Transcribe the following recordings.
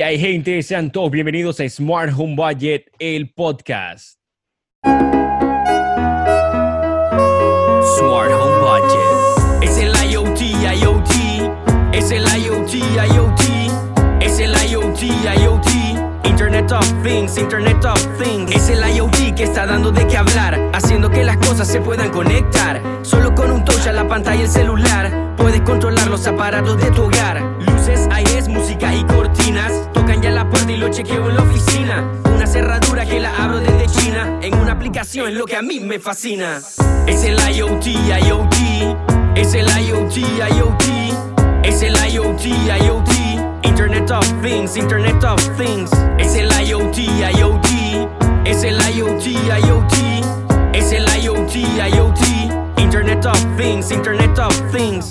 Que hay gente, sean todos bienvenidos a Smart Home Budget, el podcast. Smart Home Budget. Es el IoT, IoT. Es el IoT, IoT. Es el IoT, IoT. Internet of Things, Internet of Things. Es el IoT que está dando de qué hablar, haciendo que las cosas se puedan conectar. Solo con un touch a la pantalla y el celular, puedes controlar los aparatos de tu hogar. Y cortinas. Tocan ya la puerta y lo chequeo en la oficina. Una cerradura que la abro desde China. En una aplicación es lo que a mí me fascina. Es el IoT, IoT. Es el IoT, IoT. Es el IoT, IoT. Internet of Things, Internet of Things. Es el IoT, IoT. Es el IoT, IoT. Es el IoT, IoT. Internet of Things, Internet of Things.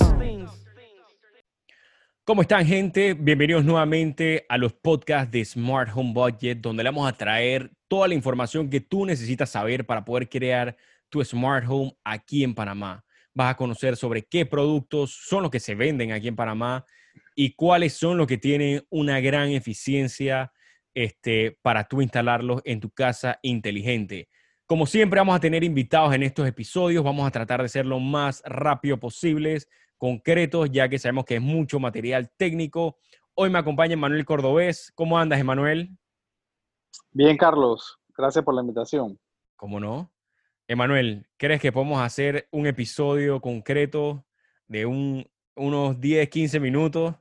¿Cómo están, gente? Bienvenidos nuevamente a los podcasts de Smart Home Budget, donde le vamos a traer toda la información que tú necesitas saber para poder crear tu Smart Home aquí en Panamá. Vas a conocer sobre qué productos son los que se venden aquí en Panamá y cuáles son los que tienen una gran eficiencia este, para tú instalarlos en tu casa inteligente. Como siempre, vamos a tener invitados en estos episodios. Vamos a tratar de ser lo más rápido posibles, concretos, ya que sabemos que es mucho material técnico. Hoy me acompaña Manuel Cordobés. ¿Cómo andas, Emanuel? Bien, Carlos. Gracias por la invitación. ¿Cómo no? Emanuel, ¿crees que podemos hacer un episodio concreto de un, unos 10, 15 minutos?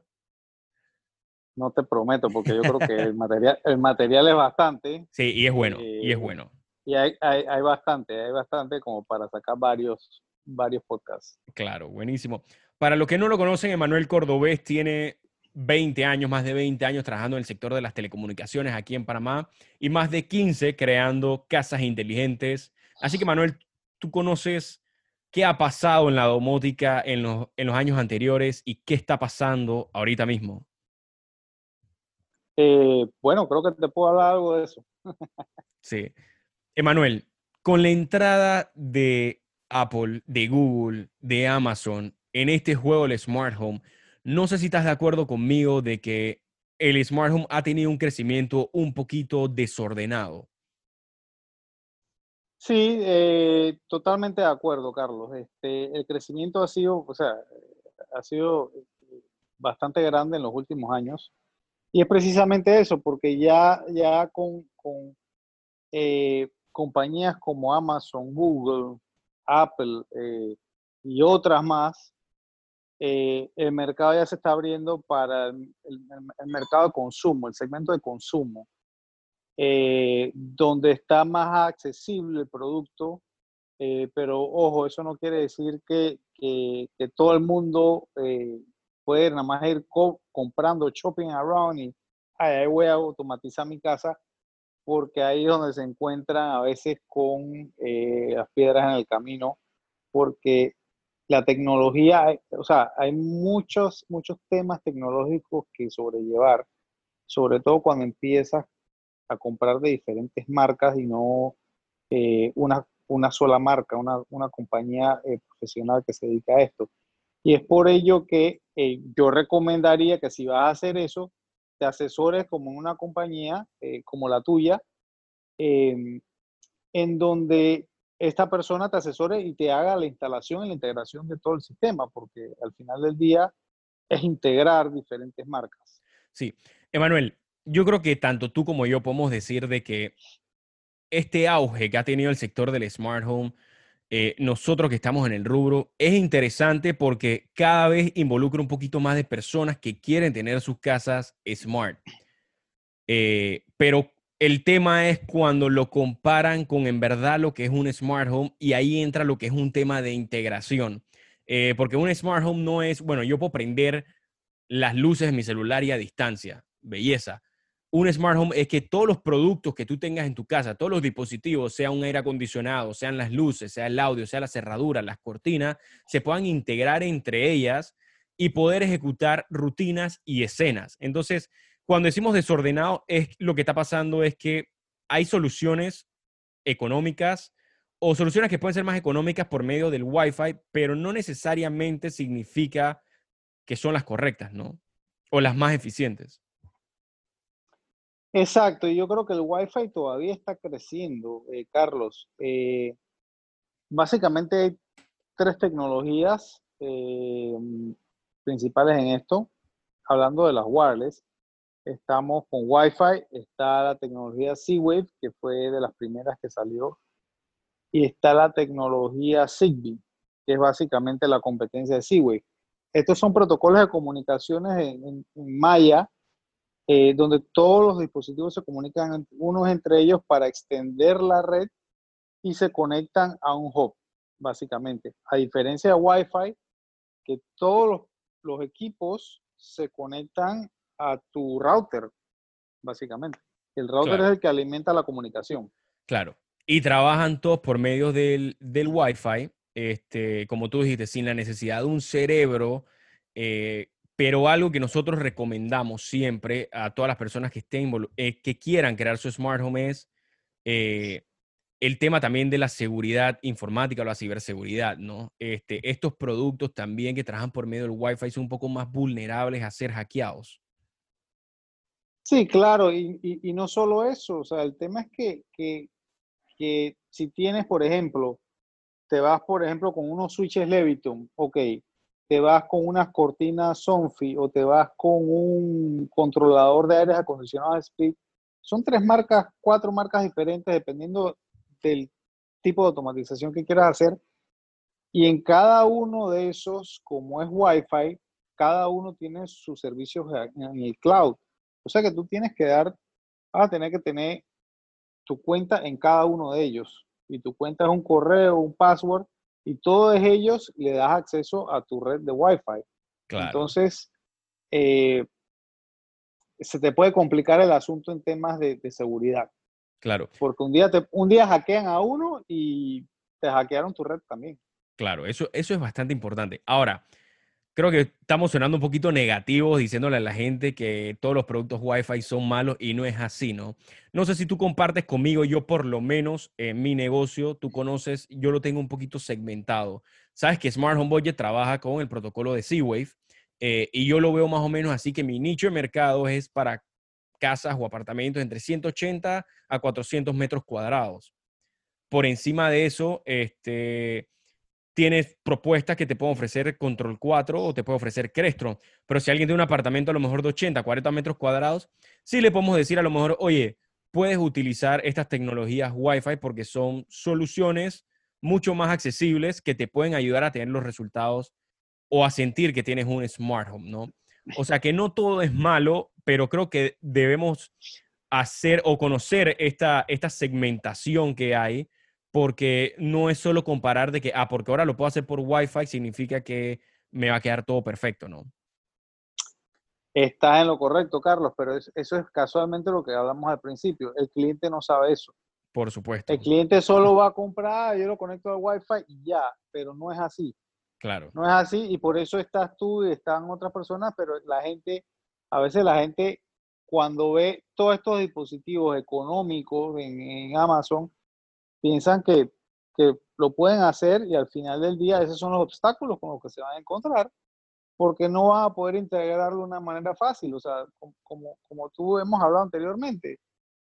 No te prometo, porque yo creo que el material, el material es bastante. Sí, y es bueno, y es eh, bueno. Y hay, hay, hay, bastante, hay bastante como para sacar varios, varios podcasts. Claro, buenísimo. Para los que no lo conocen, Emanuel Cordobés tiene 20 años, más de 20 años trabajando en el sector de las telecomunicaciones aquí en Panamá y más de 15 creando casas inteligentes. Así que, Manuel, tú conoces qué ha pasado en la domótica en los, en los años anteriores y qué está pasando ahorita mismo. Eh, bueno, creo que te puedo hablar algo de eso. sí. Emanuel, con la entrada de Apple, de Google, de Amazon en este juego del Smart Home, no sé si estás de acuerdo conmigo de que el Smart Home ha tenido un crecimiento un poquito desordenado. Sí, eh, totalmente de acuerdo, Carlos. Este, el crecimiento ha sido, o sea, ha sido bastante grande en los últimos años. Y es precisamente eso, porque ya, ya con, eh, compañías como Amazon, Google, Apple eh, y otras más, eh, el mercado ya se está abriendo para el, mercado de consumo, el segmento de consumo, donde está más accesible el producto, pero ojo, eso no quiere decir que, que, que todo el mundo poder nada más ir comprando shopping around y ahí voy a automatizar mi casa porque ahí es donde se encuentran a veces con eh, las piedras en el camino porque la tecnología, o sea, hay muchos, muchos temas tecnológicos que sobrellevar, sobre todo cuando empiezas a comprar de diferentes marcas y no eh, una, una sola marca, una, una compañía eh, profesional que se dedica a esto. Y es por ello que eh, yo recomendaría que si vas a hacer eso, te asesores como en una compañía eh, como la tuya, em, en donde esta persona te asesore y te haga la instalación y la integración de todo el sistema, porque al final del día es integrar diferentes marcas. Sí, Emanuel, yo creo que tanto tú como yo podemos decir de que este auge que ha tenido el sector del smart home eh, nosotros que estamos en el rubro, es interesante porque cada vez involucra un poquito más de personas que quieren tener sus casas smart. Eh, pero el tema es cuando lo comparan con en verdad lo que es un smart home y ahí entra lo que es un tema de integración. Eh, porque un smart home no es, bueno, yo puedo prender las luces de mi celular y a distancia, belleza un smart home es que todos los productos que tú tengas en tu casa, todos los dispositivos, sea un aire acondicionado, sean las luces, sea el audio, sea la cerradura, las cortinas, se puedan integrar entre ellas y poder ejecutar rutinas y escenas. Entonces, cuando decimos desordenado, es lo que está pasando es que hay soluciones económicas o soluciones que pueden ser más económicas por medio del Wi-Fi, pero no necesariamente significa que son las correctas, ¿no? O las más eficientes. Exacto, y yo creo que el Wi-Fi todavía está creciendo, eh, Carlos. Eh, básicamente hay tres tecnologías eh, principales en esto. Hablando de las wireless, estamos con Wi-Fi, está la tecnología Z-Wave, que fue de las primeras que salió, y está la tecnología Zigbee, que es básicamente la competencia de Z-Wave. Estos son protocolos de comunicaciones en, en Maya, eh, donde todos los dispositivos se comunican unos entre ellos para extender la red y se conectan a un hub, básicamente. A diferencia de Wi-Fi, que todos los, equipos se conectan a tu router, básicamente. El router es el que alimenta la comunicación. Claro. Y trabajan todos por medio del, del Wi-Fi, este, como tú dijiste, sin la necesidad de un cerebro eh, pero algo que nosotros recomendamos siempre a todas las personas que estén eh, que quieran crear su smart home es eh, el tema también de la seguridad informática o la ciberseguridad, ¿no? Este, estos productos también que trabajan por medio del Wi-Fi son un poco más vulnerables a ser hackeados. Sí, claro, y, no solo eso, o sea, el tema es que, que, si tienes, por ejemplo, te vas, por ejemplo, con unos switches Leviton, ok, te vas con unas cortinas Sonfi o te vas con un controlador de aires acondicionados Speed, son tres marcas, cuatro marcas diferentes dependiendo del tipo de automatización que quieras hacer. Y en cada uno de esos, como es Wi-Fi, cada uno tiene sus servicios en el cloud. O sea que tú tienes que dar, vas a tener que tener tu cuenta en cada uno de ellos. Y tu cuenta es un correo, un password, y todos ellos le das acceso a tu red de Wi-Fi. Entonces, eh, se te puede complicar el asunto en temas de, seguridad. Claro. Porque un día, te, un día hackean a uno y te hackearon tu red también. Claro, eso, eso es bastante importante. Ahora, creo que estamos sonando un poquito negativos diciéndole a la gente que todos los productos Wi-Fi son malos y no es así, ¿no? No sé si tú compartes conmigo, yo por lo menos en mi negocio, tú conoces, yo lo tengo un poquito segmentado. Sabes que Smart Home Budget trabaja con el protocolo de Z-Wave eh, y yo lo veo más o menos así que mi nicho de mercado es para casas o apartamentos entre 180 a 400 metros cuadrados. Por encima de eso, este tienes propuestas que te pueden ofrecer Control 4 o te puede ofrecer Crestron. Pero si alguien tiene un apartamento a lo mejor de 80, 40 metros cuadrados, sí le podemos decir a lo mejor, oye, puedes utilizar estas tecnologías Wi-Fi porque son soluciones mucho más accesibles que te pueden ayudar a tener los resultados o a sentir que tienes un smart home, ¿no? O sea que no todo es malo, pero creo que debemos hacer o conocer esta, esta segmentación que hay porque no es solo comparar de que, ah, porque ahora lo puedo hacer por Wi-Fi, significa que me va a quedar todo perfecto, ¿no? Estás en lo correcto, Carlos, pero eso es casualmente lo que hablamos al principio. El cliente no sabe eso. Por supuesto. El cliente solo va a comprar, yo lo conecto al Wi-Fi y ya, pero no es así. Claro. No es así y por eso estás tú y están otras personas, pero la gente, a veces la gente cuando ve todos estos dispositivos económicos en Amazon, piensan que, lo pueden hacer y al final del día esos son los obstáculos con los que se van a encontrar porque no van a poder integrarlo de una manera fácil. O sea, como, como tú hemos hablado anteriormente,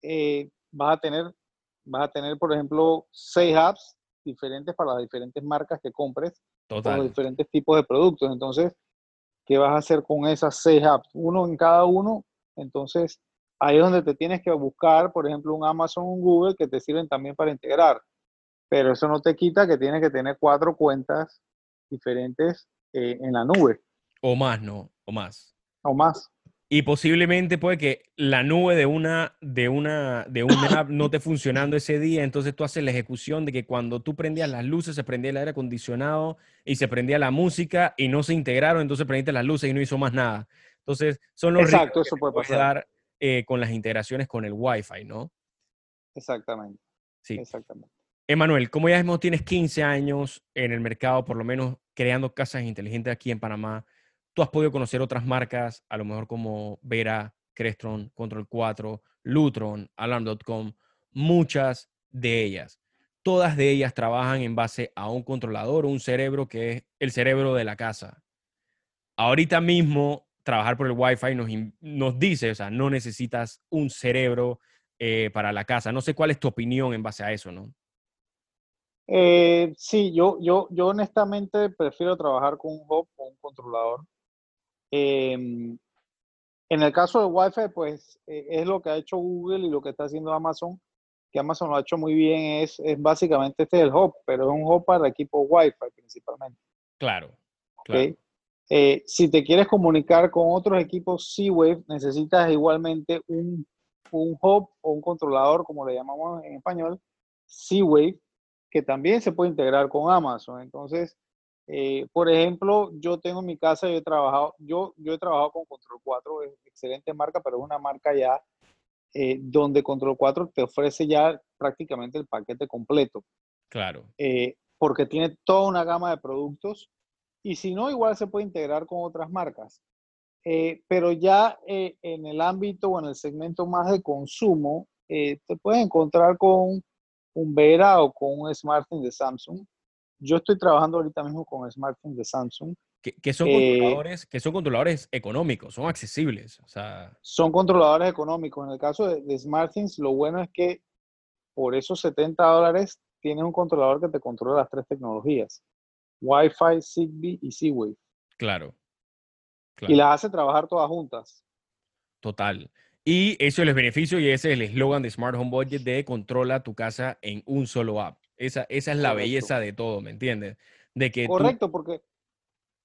eh, vas, a tener, vas a tener, por ejemplo, seis apps diferentes para las diferentes marcas que compres, Total. los diferentes tipos de productos. Entonces, ¿qué vas a hacer con esas seis apps? Uno en cada uno. Entonces, ahí es donde te tienes que buscar, por ejemplo, un Amazon, un Google, que te sirven también para integrar. Pero eso no te quita que tienes que tener cuatro cuentas diferentes eh, en la nube. O más, ¿no? O más. O más. Y posiblemente puede que la nube de una, de una, de una app no esté funcionando ese día, entonces tú haces la ejecución de que cuando tú prendías las luces se prendía el aire acondicionado y se prendía la música y no se integraron, entonces prendiste las luces y no hizo más nada. Entonces son los Exacto, eso puede pasar. Eh, con las integraciones con el Wi-Fi, ¿no? Exactamente. Sí. Exactamente. Emanuel, como ya mismo tienes 15 años en el mercado, por lo menos creando casas inteligentes aquí en Panamá, tú has podido conocer otras marcas, a lo mejor como Vera, Crestron, Control 4, Lutron, Alarm.com, muchas de ellas. Todas de ellas trabajan en base a un controlador, un cerebro que es el cerebro de la casa. Ahorita mismo trabajar por el Wi-Fi nos, nos dice, o sea, no necesitas un cerebro eh, para la casa. No sé cuál es tu opinión en base a eso, ¿no? Eh, sí, yo, yo, yo honestamente prefiero trabajar con un hub o un controlador. Em, en el caso del Wi-Fi, pues eh, es lo que ha hecho Google y lo que está haciendo Amazon, que Amazon lo ha hecho muy bien, es, es básicamente este es el hub, pero es un hub para equipos Wi-Fi principalmente. Claro. Eh, si te quieres comunicar con otros equipos C-Wave, necesitas igualmente un, un hub o un controlador, como le llamamos en español, C-Wave, que también se puede integrar con Amazon. Entonces, eh, por ejemplo, yo tengo en mi casa, yo he trabajado, yo, yo he trabajado con Control 4, es excelente marca, pero es una marca ya eh, donde Control 4 te ofrece ya prácticamente el paquete completo. Claro. Eh, porque tiene toda una gama de productos y si no, igual se puede integrar con otras marcas. pero ya en el ámbito o en el segmento más de consumo, te puedes encontrar con un Vera o con un smartphone de Samsung. Yo estoy trabajando ahorita mismo con smartphones de Samsung. Que, son eh, controladores, que son controladores económicos, son accesibles. O sea... Son controladores económicos. En el caso de, smartphones, lo bueno es que por esos 70 dólares tienes un controlador que te controla las tres tecnologías. Wi-Fi, Zigbee y Z-Wave. Claro, claro. Y las hace trabajar todas juntas. Total. Y eso es el beneficio y ese es el eslogan de Smart Home Budget de controla tu casa en un solo app. Esa, esa es la belleza de todo, ¿me entiendes? De que Correcto, porque,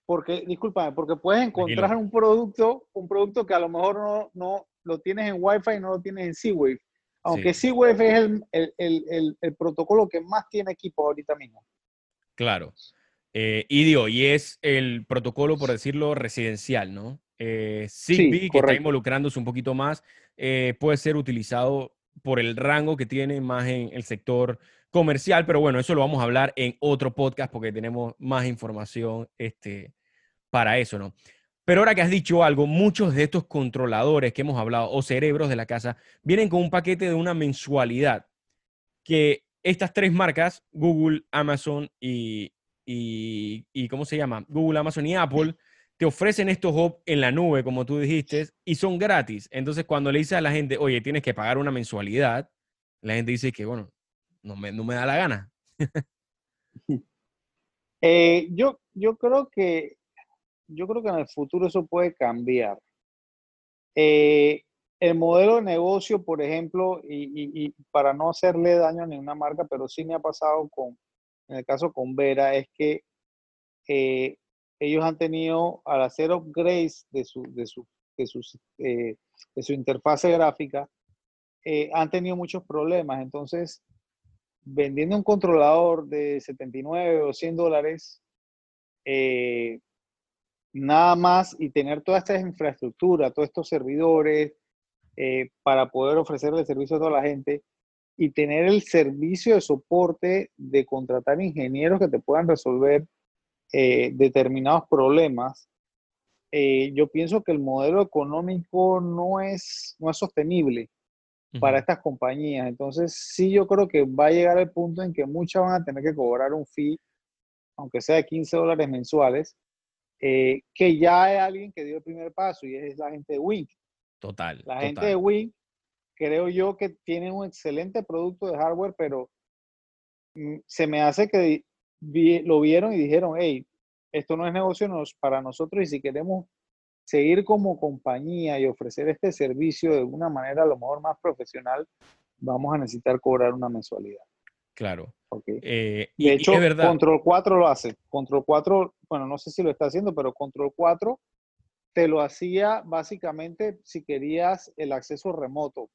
porque, discúlpame, porque puedes encontrar un producto, un producto que a lo mejor no, no lo tienes en Wi-Fi y no lo tienes en Z-Wave. Aunque Z-Wave es el, el, el, el, protocolo que más tiene equipo ahorita mismo. Claro. Eh, y digo, y es el protocolo, por decirlo, residencial, ¿no? Eh, Zigbee, que está involucrándose un poquito más, eh, puede ser utilizado por el rango que tiene más en el sector comercial, pero bueno, eso lo vamos a hablar en otro podcast porque tenemos más información este, para eso, ¿no? Pero ahora que has dicho algo, muchos de estos controladores que hemos hablado o cerebros de la casa vienen con un paquete de una mensualidad que estas tres marcas, Google, Amazon y, y, y ¿cómo se llama? Google, Amazon y Apple, te ofrecen estos hubs en la nube, como tú dijiste, y son gratis. Entonces, cuando le dices a la gente, oye, tienes que pagar una mensualidad, la gente dice que, bueno, no me, no me da la gana. Eh, yo, yo creo que yo creo que en el futuro eso puede cambiar. Eh, el modelo de negocio, por ejemplo, y, y, para no hacerle daño a ninguna marca, pero sí me ha pasado con, en el caso con Vera, es que eh, ellos han tenido, al hacer upgrades de su, de su, de sus, eh, de su interfase gráfica, eh, han tenido muchos problemas. Entonces, vendiendo un controlador de 79 o 100 dólares, eh, nada más y tener toda esta infraestructura, todos estos servidores, para poder ofrecerle servicio a toda la gente y tener el servicio de soporte de contratar ingenieros que te puedan resolver eh, determinados problemas, eh, yo pienso que el modelo económico no es, no es sostenible para estas compañías. Entonces, sí, yo creo que va a llegar el punto en que muchas van a tener que cobrar un fee, aunque sea de 15 dólares mensuales, eh, que ya hay alguien que dio el primer paso y es la gente de Wink. Total. La gente de Wink, creo yo que tiene un excelente producto de hardware, pero mm, se me hace que lo vieron y dijeron, hey, esto no es negocio para nosotros y si queremos seguir como compañía y ofrecer este servicio de una manera a lo mejor más profesional, vamos a necesitar cobrar una mensualidad. Claro. Okay. Eh, de hecho, Control 4 lo hace. Control 4, bueno, no sé si lo está haciendo, pero Control 4 te lo hacía básicamente si querías el acceso remoto.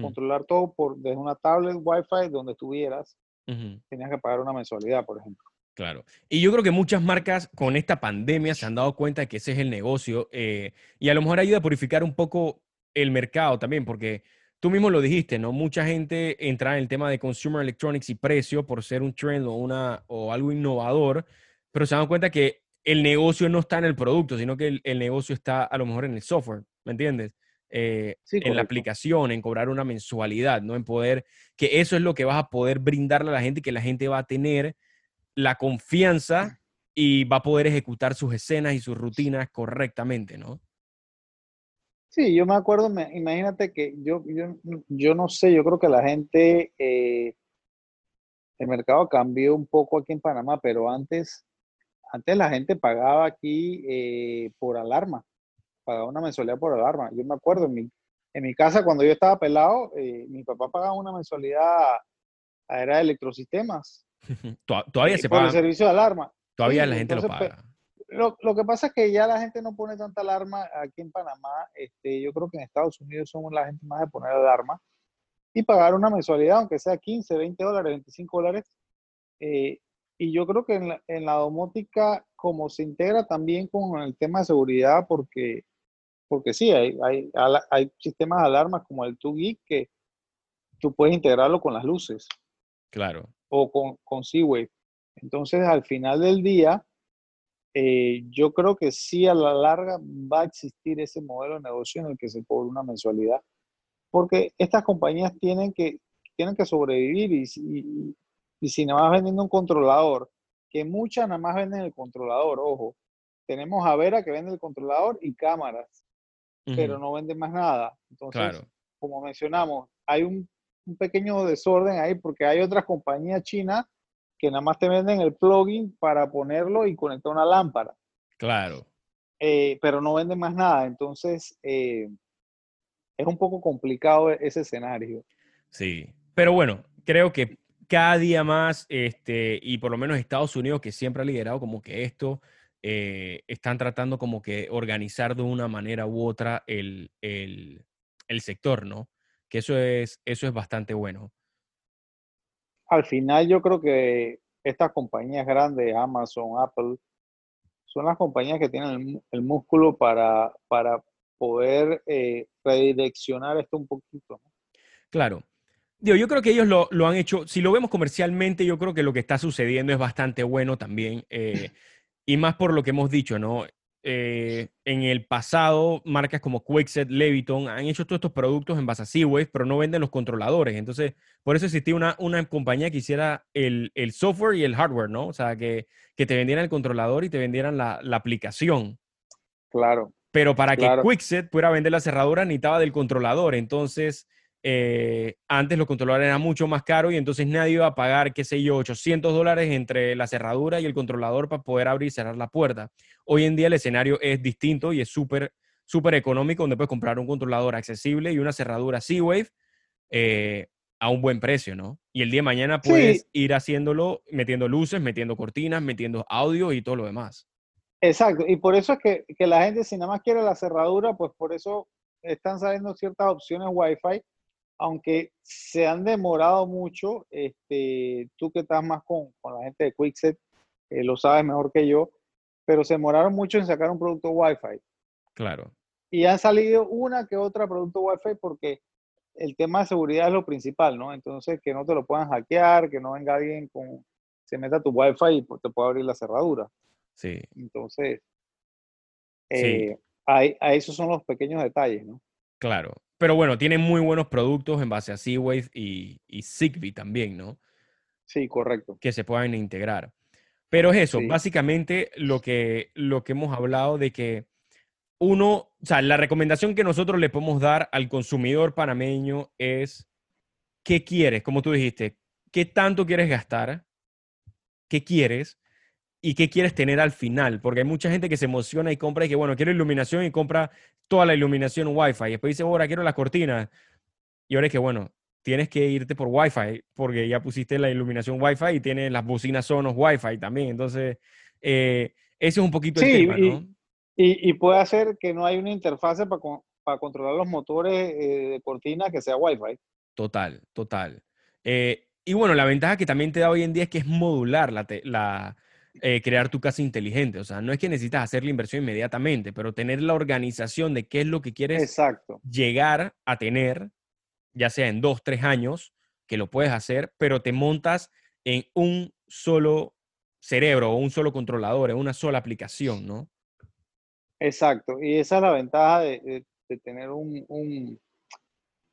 Controlar todo por, desde una tablet Wi-Fi donde estuvieras tenías que pagar una mensualidad, por ejemplo. Claro. Y yo creo que muchas marcas con esta pandemia se han dado cuenta de que ese es el negocio eh, y a lo mejor ayuda a purificar un poco el mercado también, porque tú mismo lo dijiste, ¿no? Mucha gente entra en el tema de consumer electronics y precio por ser un trend o, una, o algo innovador, pero se dan cuenta que el negocio no está en el producto, sino que el negocio está a lo mejor en el software, ¿me entiendes? Eh, en la aplicación, en cobrar una mensualidad, ¿no? En poder, que eso es lo que vas a poder brindarle a la gente, que la gente va a tener la confianza y va a poder ejecutar sus escenas y sus rutinas correctamente, ¿no? Sí, yo me acuerdo, imagínate que yo, yo, yo, no sé, yo creo que la gente, eh, el mercado cambió un poco aquí en Panamá, pero antes, antes la gente pagaba aquí eh, por alarma, pagaba una mensualidad por alarma. Yo me acuerdo, en mi, en mi casa cuando yo estaba pelado, eh, mi papá pagaba una mensualidad, era de electrosistemas. Todavía se paga. Por el servicio de alarma. Todavía la gente lo paga. Lo, lo, que pasa es que ya la gente no pone tanta alarma aquí en Panamá. Este, yo creo que en Estados Unidos somos la gente más de poner alarma y pagar una mensualidad, aunque sea 15, 20 dólares, 25 dólares. Eh, y yo creo que en la, en la, domótica, como se integra también con el tema de seguridad, porque, porque sí, hay, hay, hay sistemas de alarmas como el 2Geek que tú puedes integrarlo con las luces. Claro. O con, con wave Entonces, al final del día, eh, yo creo que sí a la larga va a existir ese modelo de negocio en el que se cobra una mensualidad, porque estas compañías tienen que, tienen que sobrevivir y, y, y si nada más vendiendo un controlador, que muchas nada más venden el controlador, ojo, tenemos a Vera que vende el controlador y cámaras, pero no vende más nada. Entonces, como mencionamos, hay un, un pequeño desorden ahí porque hay otras compañías chinas que nada más te venden el plugin para ponerlo y conectar una lámpara. Claro. Eh, pero no venden más nada. Entonces, eh, es un poco complicado ese escenario. Sí, pero bueno, creo que cada día más, este, y por lo menos Estados Unidos, que siempre ha liderado como que esto, eh, están tratando como que organizar de una manera u otra el, el, el sector, ¿no? Que eso es, eso es bastante bueno al final yo creo que estas compañías grandes, Amazon, Apple, son las compañías que tienen el, músculo para, para poder eh, redireccionar esto un poquito. Claro. yo creo que ellos lo, han hecho, si lo vemos comercialmente, yo creo que lo que está sucediendo es bastante bueno también. Eh, y más por lo que hemos dicho, ¿no? Eh, en el pasado, marcas como Quickset, Leviton han hecho todos estos productos en base a Seawave, pero no venden los controladores. Entonces, por eso existía una, una compañía que hiciera el, el, software y el hardware, ¿no? O sea, que, que te vendieran el controlador y te vendieran la, la aplicación. Claro. Pero para que Quickset pudiera vender la cerradura, necesitaba del controlador. Entonces, eh, antes los controladores eran mucho más caros y entonces nadie iba a pagar, qué sé yo, 800 dólares entre la cerradura y el controlador para poder abrir y cerrar la puerta. Hoy en día el escenario es distinto y es súper, súper económico, donde puedes comprar un controlador accesible y una cerradura C-Wave eh, a un buen precio, ¿no? Y el día de mañana puedes ir haciéndolo, metiendo luces, metiendo cortinas, metiendo audio y todo lo demás. Exacto, y por eso es que, que la gente si nada más quiere la cerradura, pues por eso están saliendo ciertas opciones Wi-Fi aunque se han demorado mucho, este, tú que estás más con, con la gente de Quickset, eh, lo sabes mejor que yo, pero se demoraron mucho en sacar un producto Wi-Fi. Claro. Y han salido una que otra producto Wi-Fi porque el tema de seguridad es lo principal, ¿no? Entonces, que no te lo puedan hackear, que no venga alguien con, se meta tu Wi-Fi y pues, te pueda abrir la cerradura. Sí. Entonces, eh, a esos son los pequeños detalles, ¿no? Claro. Pero bueno, tienen muy buenos productos en base a Seawave y, y Zigbee también, ¿no? Sí, correcto. Que se puedan integrar. Pero es eso, básicamente lo que, lo que hemos hablado de que uno, o sea, la recomendación que nosotros le podemos dar al consumidor panameño es, ¿qué quieres? Como tú dijiste, ¿qué tanto quieres gastar? ¿Qué quieres? Y qué quieres tener al final, porque hay mucha gente que se emociona y compra y que, bueno, quiero iluminación y compra toda la iluminación Wi-Fi. Y después dice, ahora quiero las cortinas. Y ahora es que, bueno, tienes que irte por Wi-Fi, porque ya pusiste la iluminación Wi-Fi y tienes las bocinas Sonos Wi-Fi también. Entonces, eh, ese es un poquito el tema, ¿no? Y, y, puede hacer que no hay una interfase para, para controlar los motores eh, de cortina que sea Wi-Fi. Total, total. Eh, y bueno, la ventaja que también te da hoy en día es que es modular la, la, eh, crear tu casa inteligente. O sea, no es que necesitas hacer la inversión inmediatamente, pero tener la organización de qué es lo que quieres llegar a tener, ya sea en dos, tres años, que lo puedes hacer, pero te montas en un solo cerebro o un solo controlador, en una sola aplicación, ¿no? Exacto. Y esa es la ventaja de, tener un, un,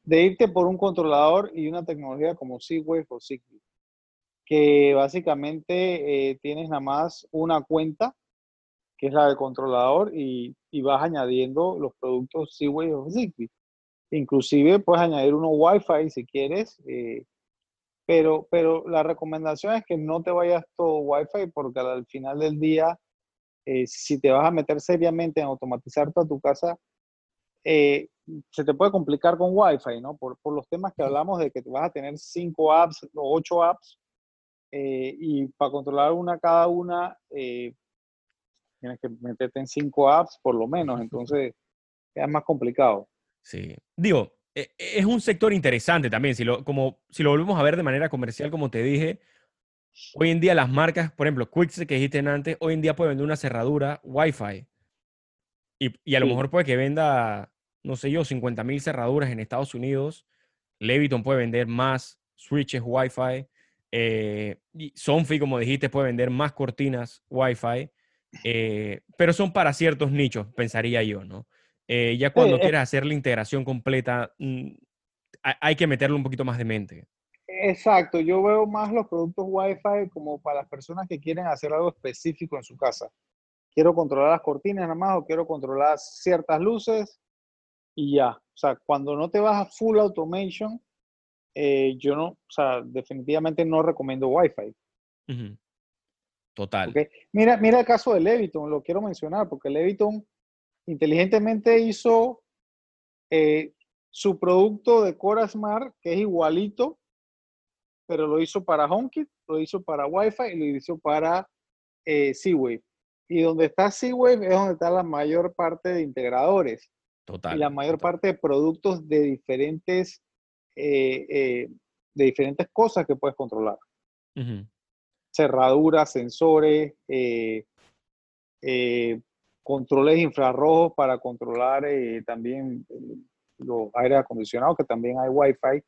de irte por un controlador y una tecnología como Seawave o Zigbee que básicamente eh, tienes nada más una cuenta, que es la del controlador, y, vas añadiendo los productos Z-Wave o Zigbee. Inclusive puedes añadir uno Wi-Fi si quieres, eh, pero, pero la recomendación es que no te vayas todo Wi-Fi porque al final del día, eh, si te vas a meter seriamente en automatizar toda tu casa, eh, se te puede complicar con Wi-Fi, ¿no? Por, por, los temas que hablamos de que vas a tener cinco apps o ocho apps eh, y para controlar una cada una tienes que meterte en cinco apps por lo menos, entonces es más complicado. Sí, digo, e, es un sector interesante también, si lo, como, si lo volvemos a ver de manera comercial, como te dije, hoy en día las marcas, por ejemplo, Quixel que dijiste antes, hoy en día puede vender una cerradura Wi-Fi y, y a lo mejor puede que venda, no sé yo, 50 mil cerraduras en Estados Unidos, Leviton puede vender más switches Wi-Fi, eh, Sonfi, como dijiste, puede vender más cortinas Wi-Fi, eh, pero son para ciertos nichos, pensaría yo, ¿no? Eh, ya cuando quieras hacer la integración completa, mm, hay que meterle un poquito más de mente. Exacto, yo veo más los productos Wi-Fi como para las personas que quieren hacer algo específico en su casa. Quiero controlar las cortinas nada más o quiero controlar ciertas luces y ya. O sea, cuando no te vas a full automation, eh, yo no, o sea, definitivamente no recomiendo Wi-Fi. Total. Mira, mira el caso de Leviton, lo quiero mencionar porque Leviton inteligentemente hizo eh, su producto de Cora Smart, que es igualito, pero lo hizo para HomeKit, lo hizo para Wi-Fi y lo hizo para eh, Z-Wave. Y donde está Z-Wave es donde está la mayor parte de integradores. Total. Y la mayor parte de productos de diferentes, eh, de diferentes cosas que puedes controlar. Cerraduras, sensores, controles infrarrojos para controlar eh, también eh, los aire acondicionados, que también hay Wi-Fi,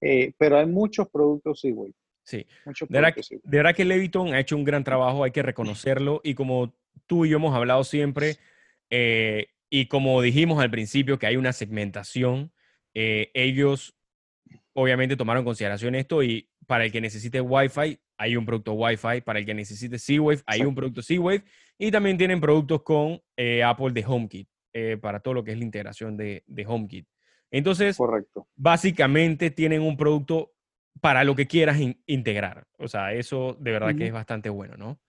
eh, pero hay muchos productos sí, güey. Sí. de, verdad, de verdad que Leviton ha hecho un gran trabajo, hay que reconocerlo, y como tú y yo hemos hablado siempre, y como dijimos al principio que hay una segmentación, ellos obviamente tomaron en consideración esto y para el que necesite Wi-Fi, hay un producto Wi-Fi. Para el que necesite Z-Wave, hay un producto Z-Wave. Y también tienen productos con eh, Apple de HomeKit, eh, para todo lo que es la integración de, de HomeKit. Entonces, Correcto. básicamente tienen un producto para lo que quieras integrar. O sea, eso de verdad que es bastante bueno, ¿no?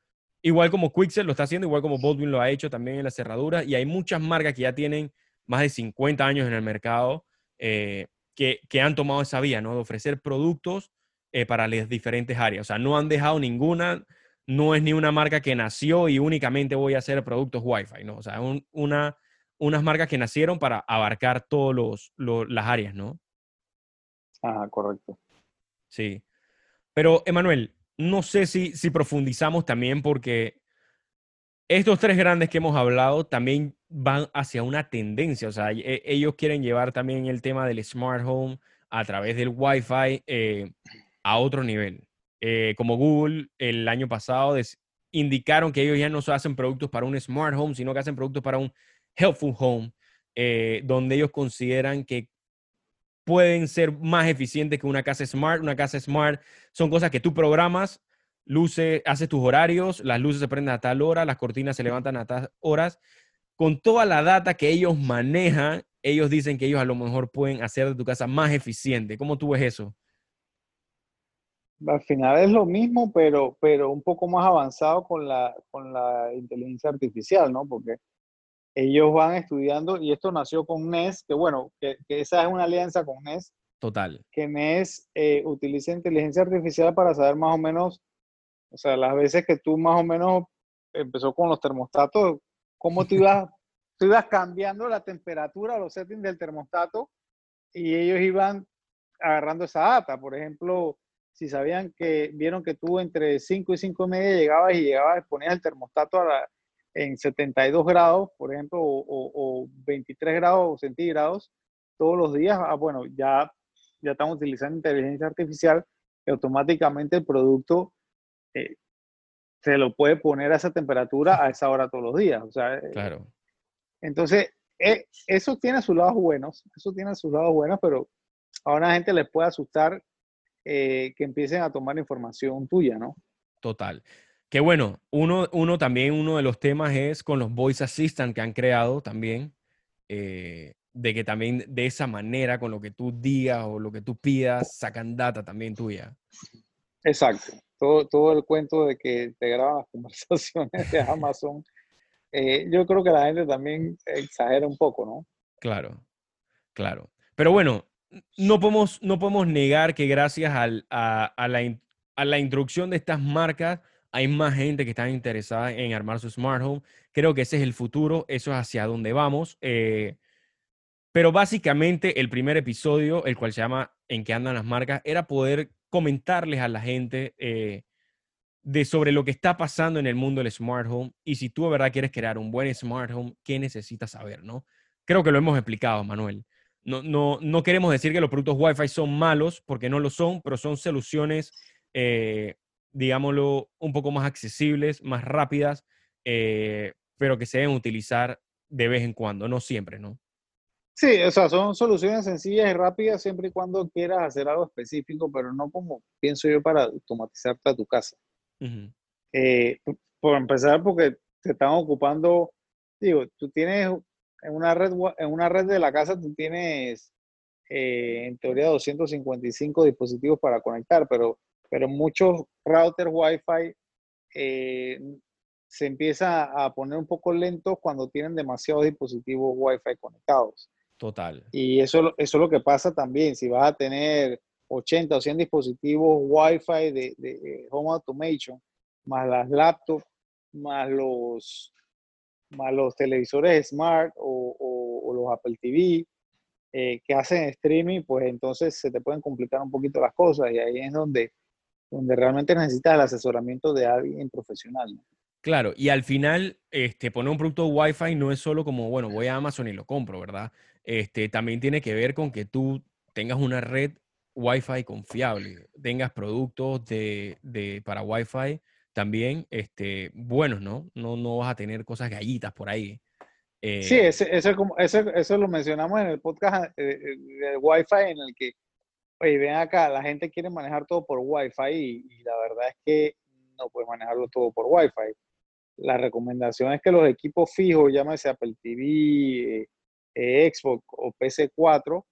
Igual como Quixel lo está haciendo, igual como Baldwin lo ha hecho también en la cerradura. Y hay muchas marcas que ya tienen más de 50 años en el mercado eh, que, que, han tomado esa vía, ¿no? De ofrecer productos para las diferentes áreas. O sea, no han dejado ninguna no es ni una marca que nació y únicamente voy a hacer productos Wi-Fi, ¿no? O sea, una, unas marcas que nacieron para abarcar todas las áreas, ¿no? Ah, correcto. Sí. Pero, Emanuel, no sé si, si profundizamos también porque estos tres grandes que hemos hablado también van hacia una tendencia. O sea, e, ellos quieren llevar también el tema del smart home a través del Wi-Fi eh, a otro nivel. Eh, como Google el año pasado indicaron que ellos ya no hacen productos para un smart home, sino que hacen productos para un helpful home, eh, donde ellos consideran que pueden ser más eficientes que una casa smart. Una casa smart son cosas que tú programas, luces, haces tus horarios, las luces se prenden a tal hora, las cortinas se levantan a tal horas. Con toda la data que ellos manejan, ellos dicen que ellos a lo mejor pueden hacer de tu casa más eficiente. ¿Cómo tú ves eso? al final es lo mismo, pero, pero un poco más avanzado con la, con la inteligencia artificial, ¿no? Porque ellos van estudiando, y esto nació con NES, que bueno, que, esa es una alianza con NES. Total. Que NES eh, utiliza inteligencia artificial para saber más o menos, o sea, las veces que tú más o menos empezó con los termostatos, cómo tú ibas, tú ibas cambiando la temperatura, los settings del termostato, y ellos iban agarrando esa data. Por ejemplo, si sabían que vieron que tú entre 5 y 5 y media llegabas y llegabas, ponías el termostato en 72 grados, por ejemplo, o, 23 grados centígrados todos los días, ah, bueno, ya, ya estamos utilizando inteligencia artificial y automáticamente el producto eh, se lo puede poner a esa temperatura a esa hora todos los días. O sea, eh, claro. Entonces, eh, eso tiene sus lados buenos, eso tiene sus lados buenos, pero a una gente les puede asustar eh, que empiecen a tomar información tuya, ¿no? Total. Que bueno, uno, uno también, uno de los temas es con los voice assistant que han creado también, eh, de que también de esa manera, con lo que tú digas o lo que tú pidas, sacan data también tuya. Exacto. Todo, todo el cuento de que te graban las conversaciones de Amazon, eh, yo creo que la gente también exagera un poco, ¿no? Claro, claro. Pero bueno, no podemos, no podemos negar que gracias a, a, la, a la introducción de estas marcas, hay más gente que está interesada en armar su smart home. Creo que ese es el futuro, eso es hacia donde vamos. Eh, pero básicamente el primer episodio, el cual se llama En qué andan las marcas, era poder comentarles a la gente eh, de sobre lo que está pasando en el mundo del smart home y si tú de verdad quieres crear un buen smart home, ¿qué necesitas saber? ¿no? Creo que lo hemos explicado, Manuel. No, no, no queremos decir que los productos Wi-Fi son malos, porque no lo son, pero son soluciones, eh, digámoslo, un poco más accesibles, más rápidas, eh, pero que se deben utilizar de vez en cuando, no siempre, ¿no? Sí, o sea, son soluciones sencillas y rápidas siempre y cuando quieras hacer algo específico, pero no como pienso yo para automatizar toda tu casa. Eh, por empezar, porque te están ocupando, digo, tú tienes en una red, en una red de la casa, tú tienes eh, en teoría 255 dispositivos para conectar, pero, pero muchos routers Wi-Fi eh, se empieza a poner un poco lentos cuando tienen demasiados dispositivos Wi-Fi conectados. Total. Y eso, eso es lo que pasa también. Si vas a tener 80 o 100 dispositivos Wi-Fi de, de Home Automation, más las laptops, más los, más los televisores smart o, o, los Apple TV eh, que hacen streaming, pues entonces se te pueden complicar un poquito las cosas y ahí es donde, donde realmente necesitas el asesoramiento de alguien profesional. ¿no? Claro, y al final, este, poner un producto Wi-Fi no es solo como, bueno, voy a Amazon y lo compro, ¿verdad? Este, también tiene que ver con que tú tengas una red Wi-Fi confiable, tengas productos de, de, para Wi-Fi también este, buenos, ¿no? ¿no? No vas a tener cosas gallitas por ahí. Eh, sí, ese, ese, eso, eso lo mencionamos en el podcast eh, eh, de, Wi-Fi, en el que, oye, ven acá, la gente quiere manejar todo por Wi-Fi y, y la verdad es que no puede manejarlo todo por Wi-Fi la recomendación es que los equipos fijos, llámese Apple TV, eh, Xbox o PC4,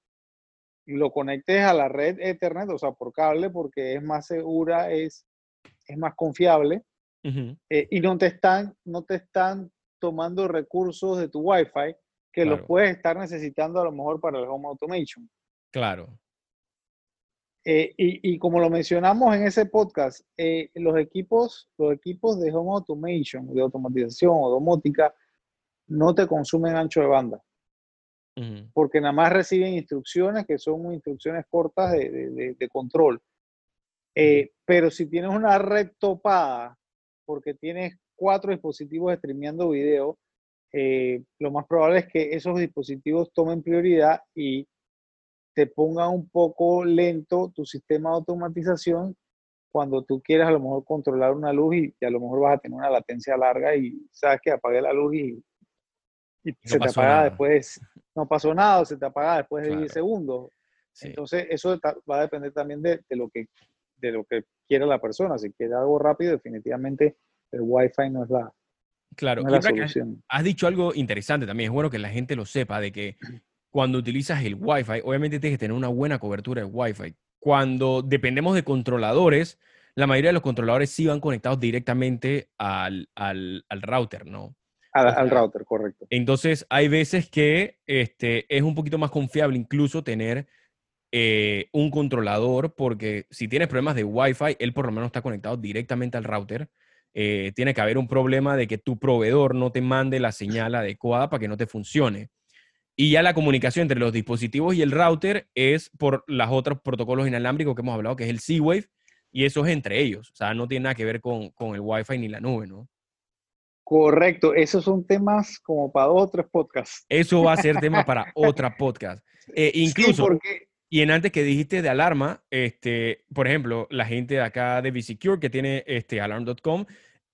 lo conectes a la red Ethernet, o sea, por cable, porque es más segura, es, es más confiable eh, y no te, están, no te están tomando recursos de tu Wi-Fi que los puedes estar necesitando a lo mejor para el Home Automation. Claro. Eh, y, como lo mencionamos en ese podcast, eh, los, equipos, los equipos de home automation, de automatización o domótica, no te consumen ancho de banda. Porque nada más reciben instrucciones que son instrucciones cortas de, de, control. Eh, pero si tienes una red topada, porque tienes cuatro dispositivos streameando video, lo más probable es que esos dispositivos tomen prioridad y te ponga un poco lento tu sistema de automatización cuando tú quieras a lo mejor controlar una luz y, a lo mejor vas a tener una latencia larga y sabes que apague la luz y, se te apaga después, no pasó nada, se te apaga después de 10 segundos. Entonces eso va a depender también de, lo que de lo que quiera la persona. Si quiere algo rápido, definitivamente el Wi-Fi no es la, Claro, no es la solución. Has dicho algo interesante también, es bueno que la gente lo sepa, de que cuando utilizas el Wi-Fi, obviamente tienes que tener una buena cobertura de Wi-Fi. Cuando dependemos de controladores, la mayoría de los controladores sí van conectados directamente al, al, al router, ¿no? Al, router, correcto. Entonces, hay veces que este, es un poquito más confiable incluso tener eh, un controlador, porque si tienes problemas de Wi-Fi, él por lo menos está conectado directamente al router. Eh, tiene que haber un problema de que tu proveedor no te mande la señal adecuada para que no te funcione. Y ya la comunicación entre los dispositivos y el router es por los otros protocolos inalámbricos que hemos hablado, que es el Z-Wave, y eso es entre ellos. O sea, no tiene nada que ver con, con el Wi-Fi ni la nube, ¿no? Correcto, esos son temas como para otros podcasts. Eso va a ser tema para otra podcast. Eh, incluso, porque... y en antes que dijiste de alarma, este, por ejemplo, la gente de acá de Secure que tiene este, alarm.com,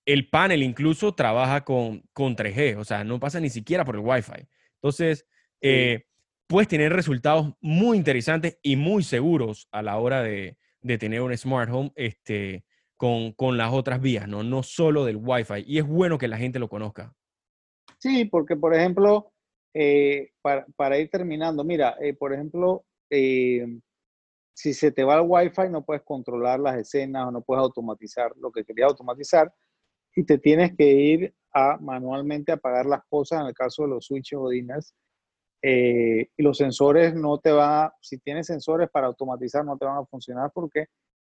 el panel incluso trabaja con, con 3G, o sea, no pasa ni siquiera por el Wi-Fi. Entonces, eh, puedes tener resultados muy interesantes y muy seguros a la hora de, de tener un smart home este, con, con las otras vías, ¿no? No solo del Wi-Fi. Y es bueno que la gente lo conozca. Sí, porque por ejemplo, eh, para, ir terminando, mira, eh, por ejemplo, eh, si se te va el Wi-Fi no puedes controlar las escenas o no puedes automatizar lo que querías automatizar y te tienes que ir a manualmente apagar las cosas en el caso de los switches o dinners. y los sensores no te van a, si tienes sensores para automatizar, no te van a funcionar porque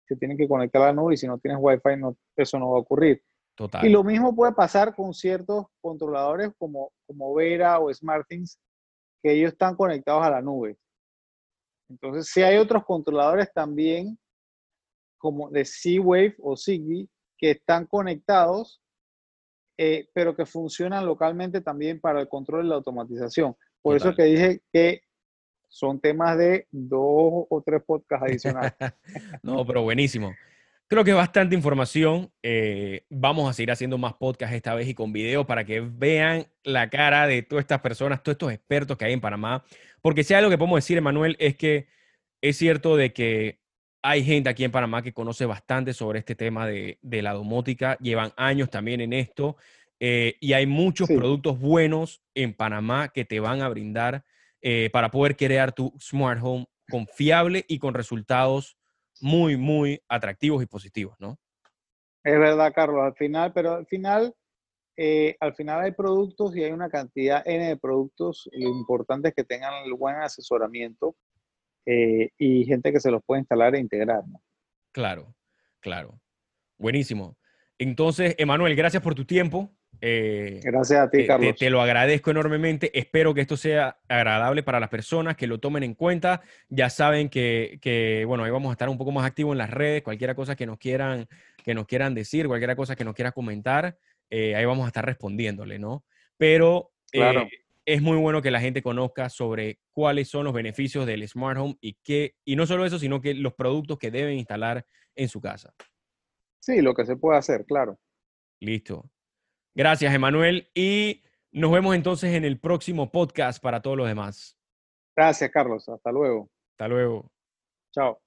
se tienen que conectar a la nube y si no tienes Wi-Fi, no, eso no va a ocurrir. Y lo mismo puede pasar con ciertos controladores como, como Vera o SmartThings, que ellos están conectados a la nube. Entonces, si hay otros controladores también, como de Z-Wave o Zigbee, que están conectados, eh, pero que funcionan localmente también para el control y la automatización. Por eso que dije que son temas de dos o tres podcasts adicionales. no, pero buenísimo. Creo que bastante información. Eh, vamos a seguir haciendo más podcasts esta vez y con video para que vean la cara de todas estas personas, todos estos expertos que hay en Panamá. Porque si hay algo que podemos decir, Emanuel, es que es cierto de que hay gente aquí en Panamá que conoce bastante sobre este tema de, la domótica, llevan años también en esto eh, y hay muchos productos buenos en Panamá que te van a brindar eh, para poder crear tu smart home confiable y con resultados muy, muy atractivos y positivos, ¿no? Es verdad, Carlos, al final, pero al final, eh, al final hay productos y hay una cantidad N de productos. Lo importante es que tengan el buen asesoramiento eh, y gente que se los pueda instalar e integrar, ¿no? Claro, claro. Buenísimo. Entonces, Emanuel, gracias por tu tiempo. Eh, Gracias a ti, Carlos. Te, lo agradezco enormemente. Espero que esto sea agradable para las personas, que lo tomen en cuenta. Ya saben que, bueno, ahí vamos a estar un poco más activos en las redes. Cualquier cosa que nos quieran, que nos quieran decir, cualquier cosa que nos quiera comentar, eh, ahí vamos a estar respondiéndole, ¿no? Pero eh, es muy bueno que la gente conozca sobre cuáles son los beneficios del smart home y qué, y no solo eso, sino que los productos que deben instalar en su casa. Sí, lo que se puede hacer, claro. Listo. Gracias, Emanuel. Y nos vemos entonces en el próximo podcast para todos los demás. Gracias, Carlos. Hasta luego. Hasta luego. Chao.